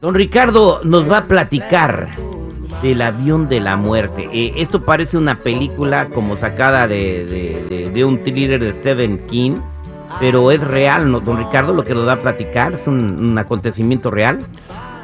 Don Ricardo nos va a platicar del avión de la muerte. Eh, esto parece una película como sacada de, un thriller de Stephen King, pero es real, ¿no? Don Ricardo, lo que nos va a platicar es un, acontecimiento real.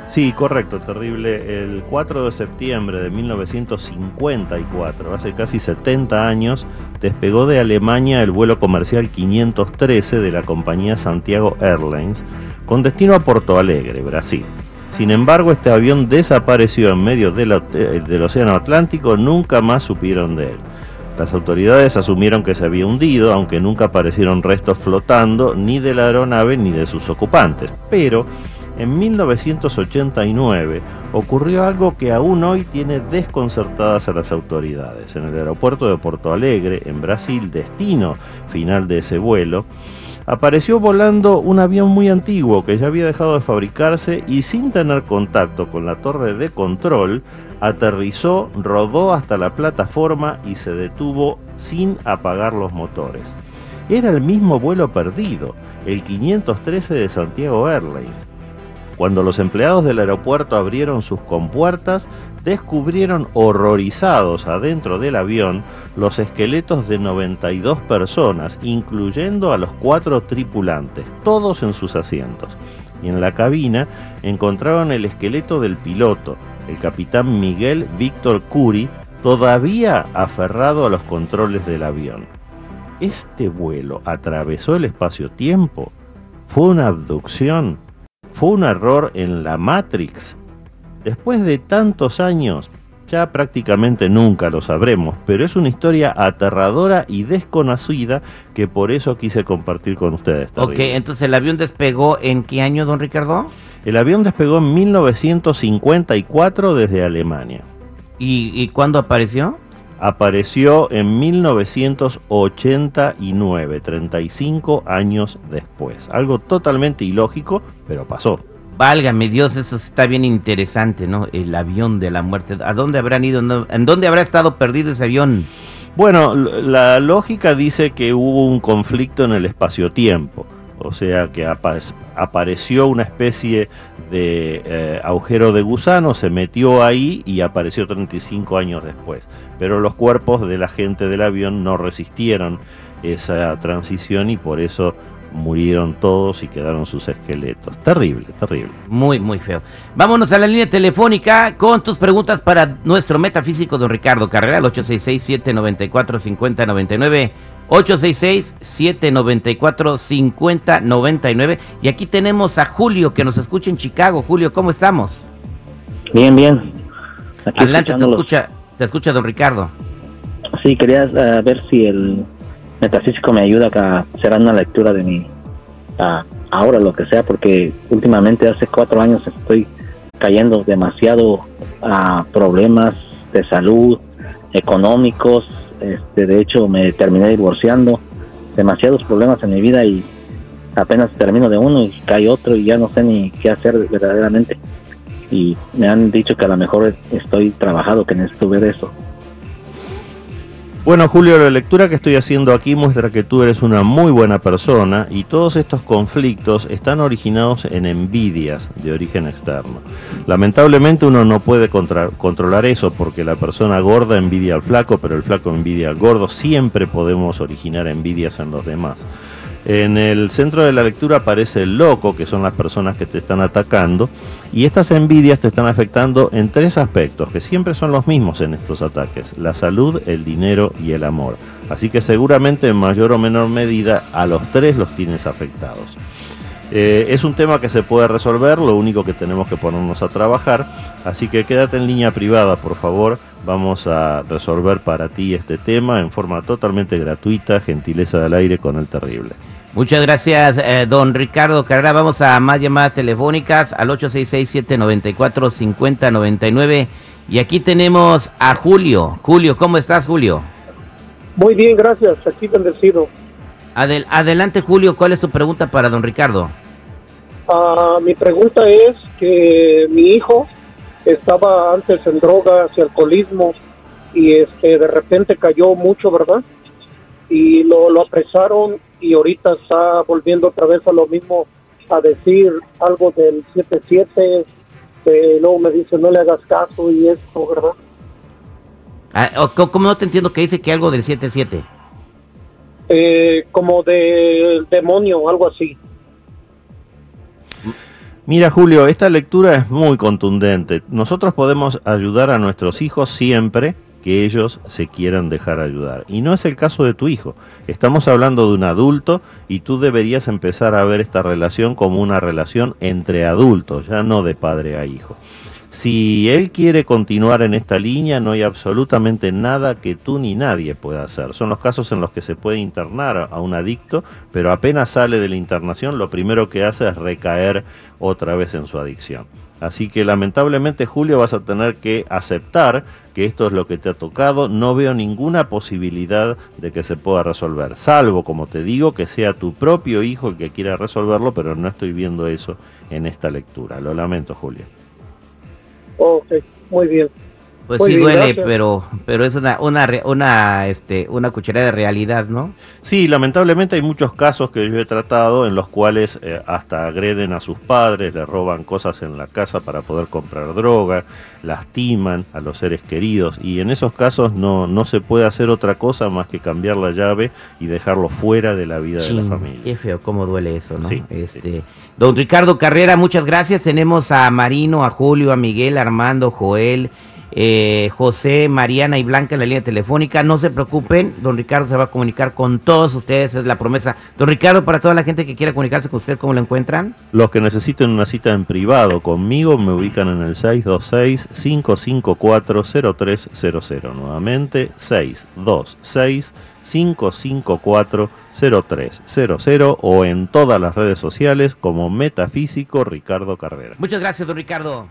Sí, correcto, terrible. El 4 de septiembre de 1954, hace casi 70 años, despegó de Alemania el vuelo comercial 513 de la compañía Santiago Airlines con destino a Porto Alegre, Brasil. Sin embargo, este avión desapareció en medio eh, del, Océano Atlántico, nunca más supieron de él. Las autoridades asumieron que se había hundido, aunque nunca aparecieron restos flotando ni de la aeronave ni de sus ocupantes. Pero en 1989 ocurrió algo que aún hoy tiene desconcertadas a las autoridades. En el aeropuerto de Porto Alegre, en Brasil, destino final de ese vuelo, apareció volando un avión muy antiguo que ya había dejado de fabricarse y sin tener contacto con la torre de control, aterrizó, rodó hasta la plataforma y se detuvo sin apagar los motores. Era el mismo vuelo perdido, el 513 de Santiago Airlines. Cuando los empleados del aeropuerto abrieron sus compuertas, descubrieron horrorizados adentro del avión los esqueletos de 92 personas, incluyendo a los cuatro tripulantes, todos en sus asientos. Y en la cabina encontraron el esqueleto del piloto, el capitán Miguel Víctor Curi, todavía aferrado a los controles del avión. ¿Este vuelo atravesó el espacio-tiempo? ¿Fue una abducción? ¿Fue un error en la Matrix? Después de tantos años, ya prácticamente nunca lo sabremos, pero es una historia aterradora y desconocida que por eso quise compartir con ustedes. Ok, entonces el avión despegó en qué año, don Ricardo? El avión despegó en 1954 desde Alemania. ¿Y, y cuándo apareció? Apareció en 1989, 35 años después. Algo totalmente ilógico, pero pasó. Válgame Dios, eso está bien interesante, ¿no? El avión de la muerte. ¿A dónde habrán ido? ¿En dónde habrá estado perdido ese avión? Bueno, la lógica dice que hubo un conflicto en el espacio-tiempo. O sea que apareció una especie de eh, agujero de gusano, se metió ahí y apareció 35 años después. Pero los cuerpos de la gente del avión no resistieron esa transición y por eso murieron todos y quedaron sus esqueletos. Terrible, terrible. Muy, muy feo. Vámonos a la línea telefónica con tus preguntas para nuestro metafísico don Ricardo Carrera, al 866-794-5099. 866-794-5099. Y aquí tenemos a Julio que nos escucha en Chicago. Julio, ¿cómo estamos? Bien, bien. Adelante, te escucha, te escucha don Ricardo. Sí, quería eh, ver si el metafísico me ayuda a hacer una lectura de mi ahora lo que sea porque últimamente hace cuatro años estoy cayendo demasiado a problemas de salud económicos este de hecho me terminé divorciando demasiados problemas en mi vida y apenas termino de uno y cae otro y ya no sé ni qué hacer verdaderamente. Y me han dicho que a lo mejor estoy trabajado que necesito ver eso bueno, Julio, la lectura que estoy haciendo aquí muestra que tú eres una muy buena persona y todos estos conflictos están originados en envidias de origen externo. Lamentablemente uno no puede controlar eso porque la persona gorda envidia al flaco, pero el flaco envidia al gordo. Siempre podemos originar envidias en los demás. En el centro de la lectura aparece el loco, que son las personas que te están atacando, y estas envidias te están afectando en tres aspectos, que siempre son los mismos en estos ataques, la salud, el dinero y el amor. Así que seguramente en mayor o menor medida a los tres los tienes afectados. Eh, es un tema que se puede resolver, lo único que tenemos que ponernos a trabajar, así que quédate en línea privada, por favor, vamos a resolver para ti este tema en forma totalmente gratuita, gentileza del aire con el terrible. Muchas gracias, eh, don Ricardo Carrera. Vamos a más llamadas telefónicas al 866-794-5099. Y aquí tenemos a Julio. Julio, ¿cómo estás, Julio? Muy bien, gracias. Aquí bendecido. adelante, Julio. ¿Cuál es tu pregunta para don Ricardo? Ah, mi pregunta es que mi hijo estaba antes en drogas y alcoholismo y este de repente cayó mucho, ¿verdad? Y lo, lo apresaron y ahorita está volviendo otra vez a lo mismo, a decir algo del 77, este, luego me dice no le hagas caso y esto, ¿verdad? Ah, ¿Cómo no te entiendo que dice que algo del 77? Eh, como del demonio o algo así. Mira Julio, esta lectura es muy contundente. Nosotros podemos ayudar a nuestros hijos siempre que ellos se quieran dejar ayudar. Y no es el caso de tu hijo. Estamos hablando de un adulto y tú deberías empezar a ver esta relación como una relación entre adultos, ya no de padre a hijo. Si él quiere continuar en esta línea, no hay absolutamente nada que tú ni nadie pueda hacer. Son los casos en los que se puede internar a un adicto, pero apenas sale de la internación, lo primero que hace es recaer otra vez en su adicción. Así que lamentablemente Julio vas a tener que aceptar que esto es lo que te ha tocado. No veo ninguna posibilidad de que se pueda resolver, salvo, como te digo, que sea tu propio hijo el que quiera resolverlo, pero no estoy viendo eso en esta lectura. Lo lamento, Julio. Ok, muy bien. Pues sí duele, pero pero es una una una este una cucharada de realidad, ¿no? Sí, lamentablemente hay muchos casos que yo he tratado en los cuales eh, hasta agreden a sus padres, le roban cosas en la casa para poder comprar droga, lastiman a los seres queridos y en esos casos no no se puede hacer otra cosa más que cambiar la llave y dejarlo fuera de la vida de la familia. Qué feo cómo duele eso, ¿no? Sí, este Don Ricardo Carrera, muchas gracias. Tenemos a Marino, a Julio, a Miguel, a Armando, Joel, eh, José, Mariana y Blanca en la línea telefónica. No se preocupen, don Ricardo se va a comunicar con todos ustedes, es la promesa. Don Ricardo, para toda la gente que quiera comunicarse con usted, ¿cómo lo encuentran? Los que necesiten una cita en privado conmigo me ubican en el 626-554-0300. Nuevamente, 626-554-0300 o en todas las redes sociales como Metafísico Ricardo Carrera. Muchas gracias, don Ricardo.